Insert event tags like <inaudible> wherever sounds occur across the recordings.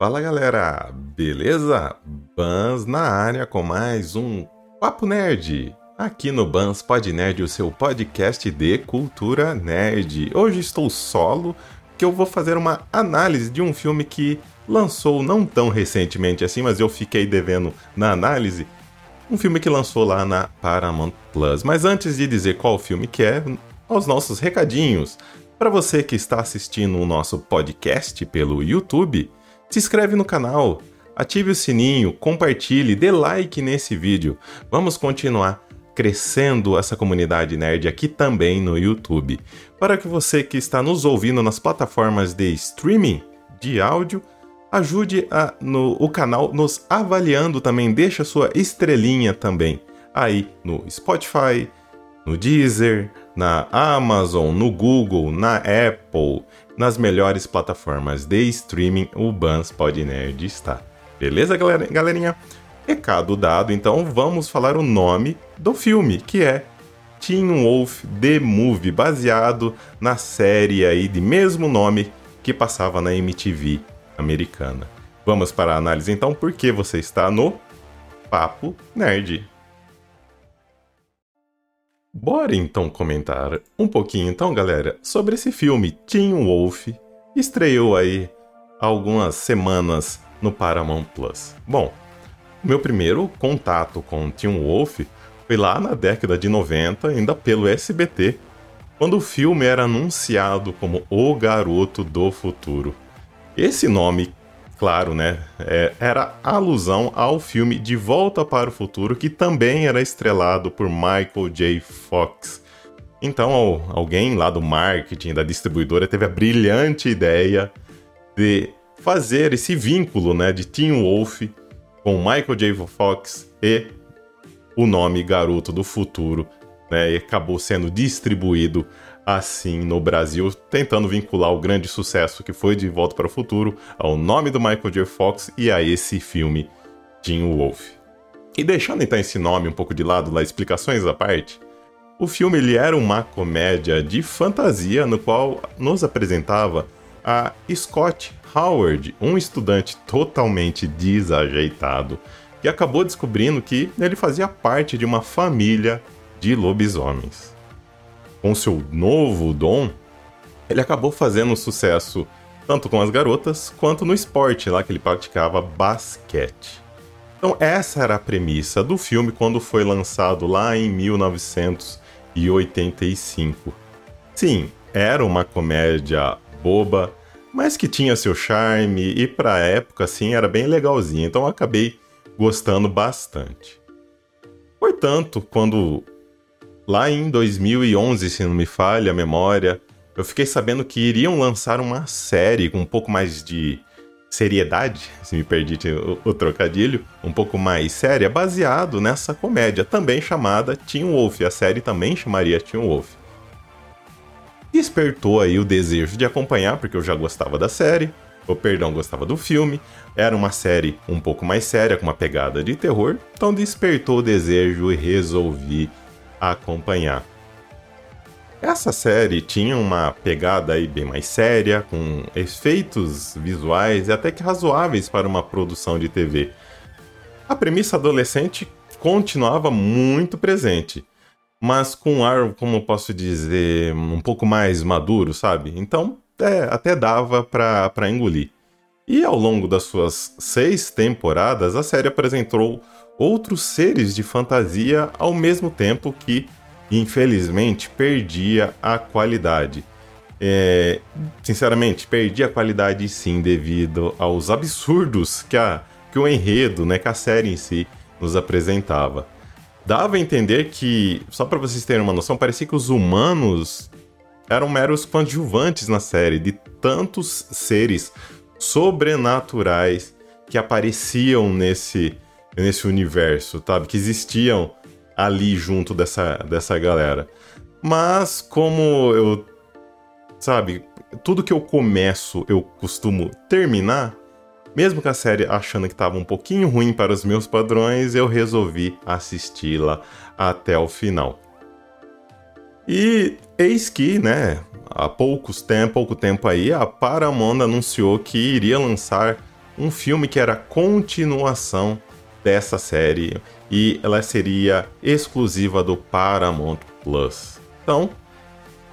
Fala galera, beleza? Bans na área com mais um Papo Nerd. Aqui no Bans Pod Nerd, o seu podcast de cultura nerd. Hoje estou solo, que eu vou fazer uma análise de um filme que lançou não tão recentemente assim, mas eu fiquei devendo na análise. Um filme que lançou lá na Paramount Plus. Mas antes de dizer qual filme que é, aos nossos recadinhos. Para você que está assistindo o nosso podcast pelo YouTube, se inscreve no canal, ative o sininho, compartilhe, dê like nesse vídeo. Vamos continuar crescendo essa comunidade nerd aqui também no YouTube. Para que você que está nos ouvindo nas plataformas de streaming de áudio, ajude a, no, o canal nos avaliando também, deixa sua estrelinha também aí no Spotify, no Deezer, na Amazon, no Google, na Apple nas melhores plataformas de streaming, o Bans Pod Nerd está. Beleza, galerinha? Recado dado, então vamos falar o nome do filme, que é Teen Wolf The Movie, baseado na série aí de mesmo nome que passava na MTV americana. Vamos para a análise então, porque você está no Papo Nerd. Bora então comentar um pouquinho então, galera, sobre esse filme Teen Wolf, estreou aí algumas semanas no Paramount Plus. Bom, meu primeiro contato com Teen Wolf foi lá na década de 90, ainda pelo SBT, quando o filme era anunciado como O Garoto do Futuro. Esse nome claro, né? É, era alusão ao filme De Volta para o Futuro, que também era estrelado por Michael J. Fox. Então, alguém lá do marketing, da distribuidora, teve a brilhante ideia de fazer esse vínculo né, de Teen Wolf com Michael J. Fox e o nome Garoto do Futuro, né, e acabou sendo distribuído assim no Brasil, tentando vincular o grande sucesso que foi De Volta para o Futuro ao nome do Michael J. Fox e a esse filme Teen Wolf. E deixando então esse nome um pouco de lado, lá explicações à parte, o filme ele era uma comédia de fantasia no qual nos apresentava a Scott Howard, um estudante totalmente desajeitado, que acabou descobrindo que ele fazia parte de uma família de lobisomens com seu novo dom, ele acabou fazendo sucesso tanto com as garotas quanto no esporte lá que ele praticava basquete. Então essa era a premissa do filme quando foi lançado lá em 1985. Sim, era uma comédia boba, mas que tinha seu charme e para a época assim era bem legalzinha. Então acabei gostando bastante. Portanto, quando Lá em 2011, se não me falha a memória, eu fiquei sabendo que iriam lançar uma série com um pouco mais de seriedade, <laughs> se me permite o, o, trocadilho, um pouco mais séria, baseado nessa comédia, também chamada Teen Wolf. A série também chamaria Teen Wolf. Despertou aí o desejo de acompanhar, porque eu já gostava da série, ou perdão, gostava do filme. Era uma série um pouco mais séria, com uma pegada de terror, então despertou o desejo e resolvi acompanhar. Essa série tinha uma pegada aí bem mais séria, com efeitos visuais e até que razoáveis para uma produção de TV. A premissa adolescente continuava muito presente, mas com um ar, como posso dizer, um pouco mais maduro, sabe? Então, é, até dava para engolir. E ao longo das suas seis temporadas, a série apresentou outros seres de fantasia ao mesmo tempo que, infelizmente, perdia a qualidade. É, sinceramente, perdia a qualidade sim devido aos absurdos que, a, que o enredo, né, que a série em si nos apresentava. Dava a entender que, só para vocês terem uma noção, parecia que os humanos eram meros coadjuvantes na série, de tantos seres sobrenaturais que apareciam nesse nesse universo, sabe? Que existiam ali junto dessa, dessa galera. Mas como eu. Sabe, tudo que eu começo eu costumo terminar. Mesmo com a série achando que estava um pouquinho ruim para os meus padrões, eu resolvi assisti-la até o final. E eis que, né, há poucos tempo, pouco tempo aí, a Paramount anunciou que iria lançar um filme que era continuação dessa série e ela seria exclusiva do Paramount Plus. Então,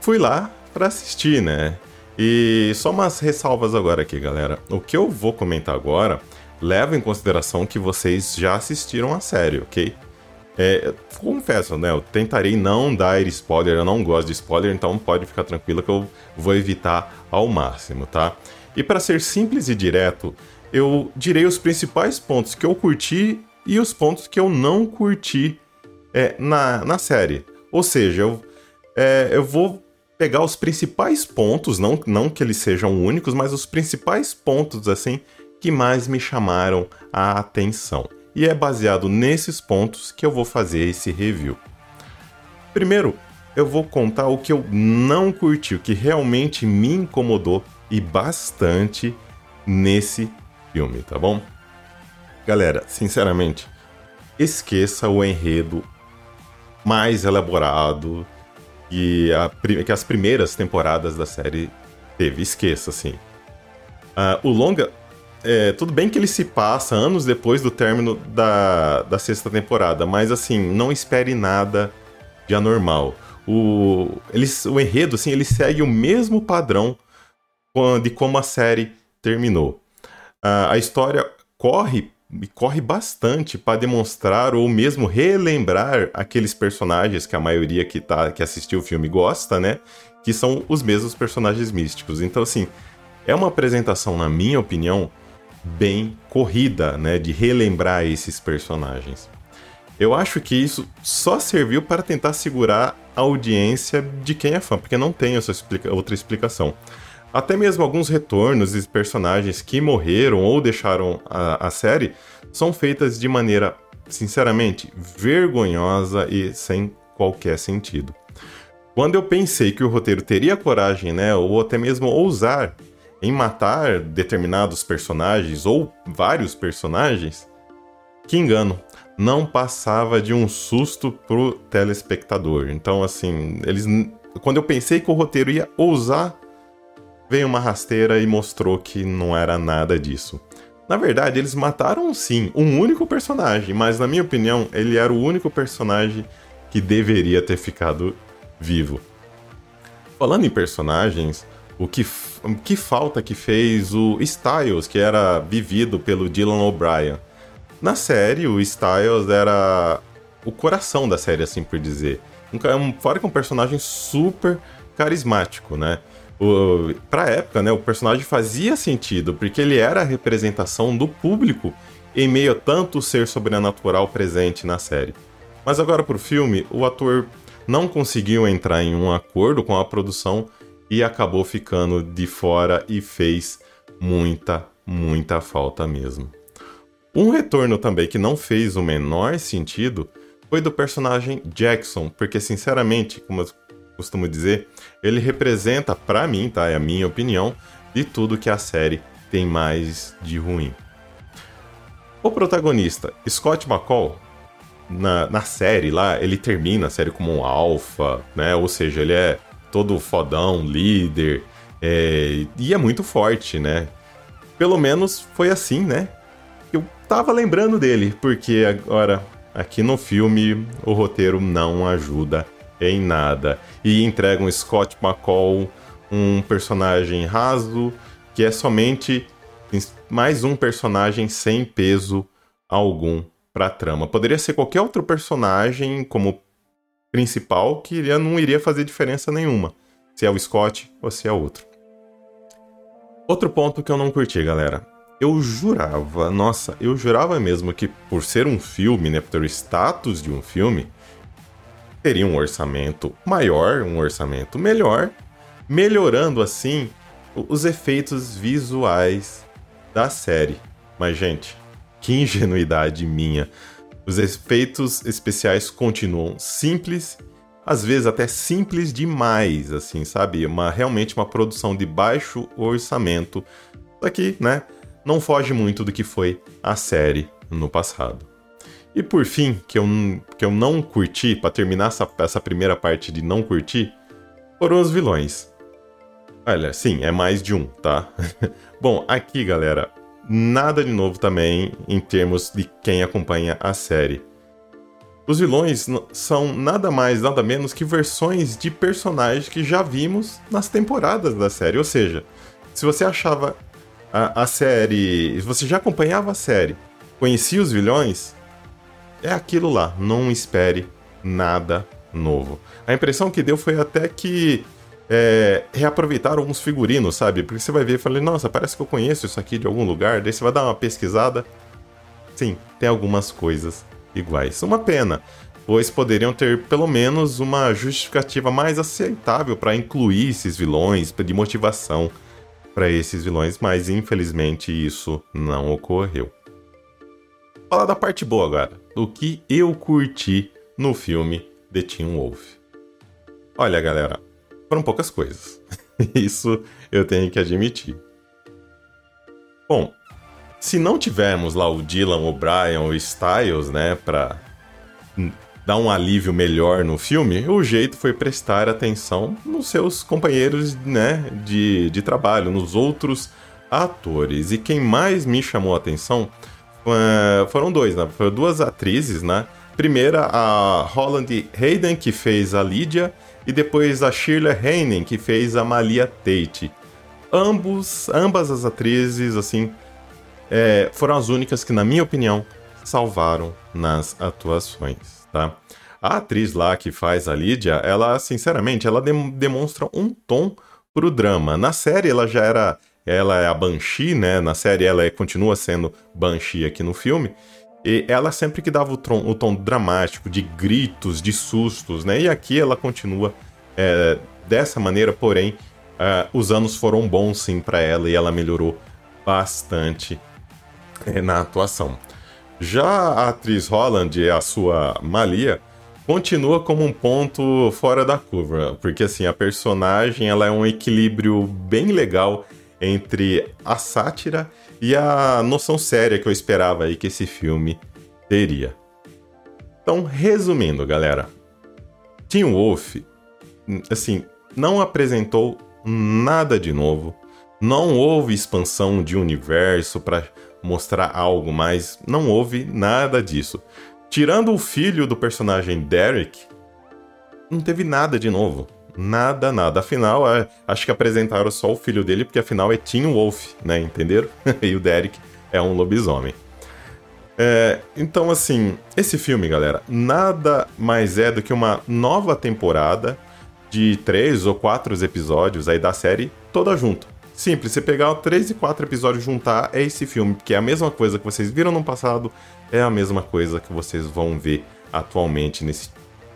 fui lá para assistir, né? E só umas ressalvas agora aqui, galera. O que eu vou comentar agora leva em consideração que vocês já assistiram a série, ok? É, confesso, né? Eu tentarei não dar spoiler, eu não gosto de spoiler, então pode ficar tranquilo que eu vou evitar ao máximo, tá? E para ser simples e direto, eu direi os principais pontos que eu curti e os pontos que eu não curti é, na, na série. Ou seja, eu, é, eu vou pegar os principais pontos, não, não que eles sejam únicos, mas os principais pontos, assim, que mais me chamaram a atenção. E é baseado nesses pontos que eu vou fazer esse review. Primeiro, eu vou contar o que eu não curti, o que realmente me incomodou e bastante nesse filme, tá bom? Galera, sinceramente, esqueça o enredo mais elaborado que, a, que as primeiras temporadas da série teve. Esqueça, assim. Uh, o longa é, tudo bem que ele se passa anos depois do término da, da sexta temporada, mas assim, não espere nada de anormal. O, ele, o enredo, assim, ele segue o mesmo padrão de como a série terminou. A história corre e corre bastante para demonstrar ou mesmo relembrar aqueles personagens que a maioria que, tá, que assistiu o filme gosta, né? Que são os mesmos personagens místicos. Então, assim, é uma apresentação, na minha opinião, bem corrida, né, de relembrar esses personagens. Eu acho que isso só serviu para tentar segurar a audiência de quem é fã, porque não tem essa explica outra explicação. Até mesmo alguns retornos de personagens que morreram ou deixaram a, a série são feitas de maneira, sinceramente, vergonhosa e sem qualquer sentido. Quando eu pensei que o roteiro teria coragem, né, ou até mesmo ousar em matar determinados personagens ou vários personagens, que engano, não passava de um susto pro telespectador. Então, assim, eles quando eu pensei que o roteiro ia ousar, veio uma rasteira e mostrou que não era nada disso. Na verdade, eles mataram sim um único personagem, mas na minha opinião, ele era o único personagem que deveria ter ficado vivo. Falando em personagens, o que, o que falta que fez o Styles, que era vivido pelo Dylan O'Brien. Na série, o Styles era o coração da série, assim por dizer. Um, fora que um personagem super carismático, né? O, pra época, né, o personagem fazia sentido, porque ele era a representação do público em meio a tanto ser sobrenatural presente na série. Mas agora pro filme, o ator não conseguiu entrar em um acordo com a produção e acabou ficando de fora e fez muita, muita falta mesmo. Um retorno também que não fez o menor sentido foi do personagem Jackson, porque sinceramente, como eu costumo dizer, ele representa para mim, tá? É a minha opinião, de tudo que a série tem mais de ruim. O protagonista, Scott McCall, na, na série lá, ele termina a série como um alfa, né? Ou seja, ele é todo fodão, líder, é, e é muito forte, né? Pelo menos foi assim, né? Eu tava lembrando dele, porque agora aqui no filme o roteiro não ajuda em nada e entrega um Scott McCall, um personagem raso que é somente mais um personagem sem peso algum para trama. Poderia ser qualquer outro personagem como principal que não iria fazer diferença nenhuma, se é o Scott ou se é outro. Outro ponto que eu não curti, galera. Eu jurava, nossa, eu jurava mesmo que por ser um filme, né, por ter o status de um filme, teria um orçamento maior, um orçamento melhor, melhorando assim os efeitos visuais da série. Mas, gente, que ingenuidade minha. Os efeitos especiais continuam simples, às vezes até simples demais, assim, sabe? Uma realmente uma produção de baixo orçamento. Aqui, né? Não foge muito do que foi a série no passado. E por fim, que eu, que eu não curti, para terminar essa, essa primeira parte de não curtir, foram os vilões. Olha, sim, é mais de um, tá? <laughs> Bom, aqui, galera, nada de novo também em termos de quem acompanha a série. Os vilões são nada mais, nada menos que versões de personagens que já vimos nas temporadas da série. Ou seja, se você achava a, a série. Se você já acompanhava a série, conhecia os vilões, é aquilo lá. Não espere nada novo. A impressão que deu foi até que é, reaproveitaram alguns figurinos, sabe? Porque você vai ver e fala, nossa, parece que eu conheço isso aqui de algum lugar. Daí você vai dar uma pesquisada. Sim, tem algumas coisas iguais. Uma pena, pois poderiam ter pelo menos uma justificativa mais aceitável para incluir esses vilões, de motivação para esses vilões, mas infelizmente isso não ocorreu. Falar da parte boa agora, do que eu curti no filme The Teen Wolf. Olha, galera, foram poucas coisas. <laughs> Isso eu tenho que admitir. Bom, se não tivermos lá o Dylan, O'Brien ou Styles, né, pra dar um alívio melhor no filme, o jeito foi prestar atenção nos seus companheiros, né, de, de trabalho, nos outros atores. E quem mais me chamou a atenção foram dois, né, foram duas atrizes, né, Primeira, a Holland Hayden, que fez a Lydia, e depois a Shirley Heinen, que fez a Malia Tate. Ambos, ambas as atrizes, assim, é, foram as únicas que, na minha opinião, salvaram nas atuações, tá? A atriz lá que faz a Lydia, ela, sinceramente, ela dem demonstra um tom pro drama. Na série ela já era, ela é a Banshee, né? Na série ela é, continua sendo Banshee aqui no filme. E ela sempre que dava o tom, o tom dramático, de gritos, de sustos, né? E aqui ela continua é, dessa maneira, porém, é, os anos foram bons sim para ela e ela melhorou bastante é, na atuação. Já a atriz Holland, a sua Malia, continua como um ponto fora da curva, porque assim, a personagem ela é um equilíbrio bem legal entre a sátira e a noção séria que eu esperava aí que esse filme teria. Então, resumindo, galera, Teen Wolf, assim, não apresentou nada de novo, não houve expansão de universo para mostrar algo mais, não houve nada disso. Tirando o filho do personagem Derek, não teve nada de novo. Nada, nada. Afinal, é, acho que apresentaram só o filho dele, porque afinal é Teen Wolf, né? Entenderam? <laughs> e o Derek é um lobisomem. É, então, assim, esse filme, galera, nada mais é do que uma nova temporada de três ou quatro episódios aí da série toda junto. Simples, você pegar três e quatro episódios juntar é esse filme, que é a mesma coisa que vocês viram no passado, é a mesma coisa que vocês vão ver atualmente nesse,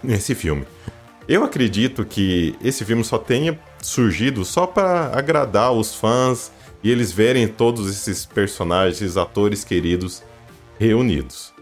nesse filme. Eu acredito que esse filme só tenha surgido só para agradar os fãs e eles verem todos esses personagens, esses atores queridos reunidos.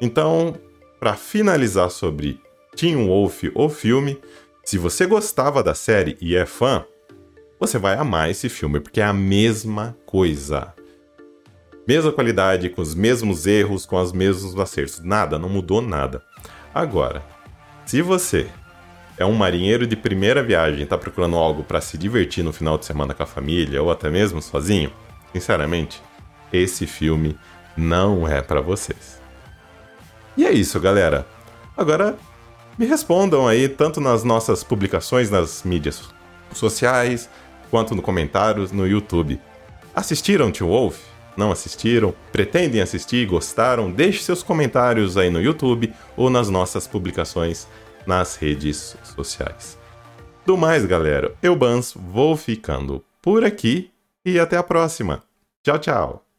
Então, para finalizar sobre Teen Wolf, o filme, se você gostava da série e é fã, você vai amar esse filme, porque é a mesma coisa. Mesma qualidade, com os mesmos erros, com os mesmos acertos. Nada, não mudou nada. Agora, se você é um marinheiro de primeira viagem está procurando algo para se divertir no final de semana com a família ou até mesmo sozinho, sinceramente, esse filme não é para vocês. E é isso, galera. Agora me respondam aí tanto nas nossas publicações nas mídias sociais quanto no comentários no YouTube. Assistiram Tio Wolf? Não assistiram? Pretendem assistir? Gostaram? Deixe seus comentários aí no YouTube ou nas nossas publicações nas redes sociais. Do mais, galera, eu Bans vou ficando por aqui e até a próxima. Tchau, tchau.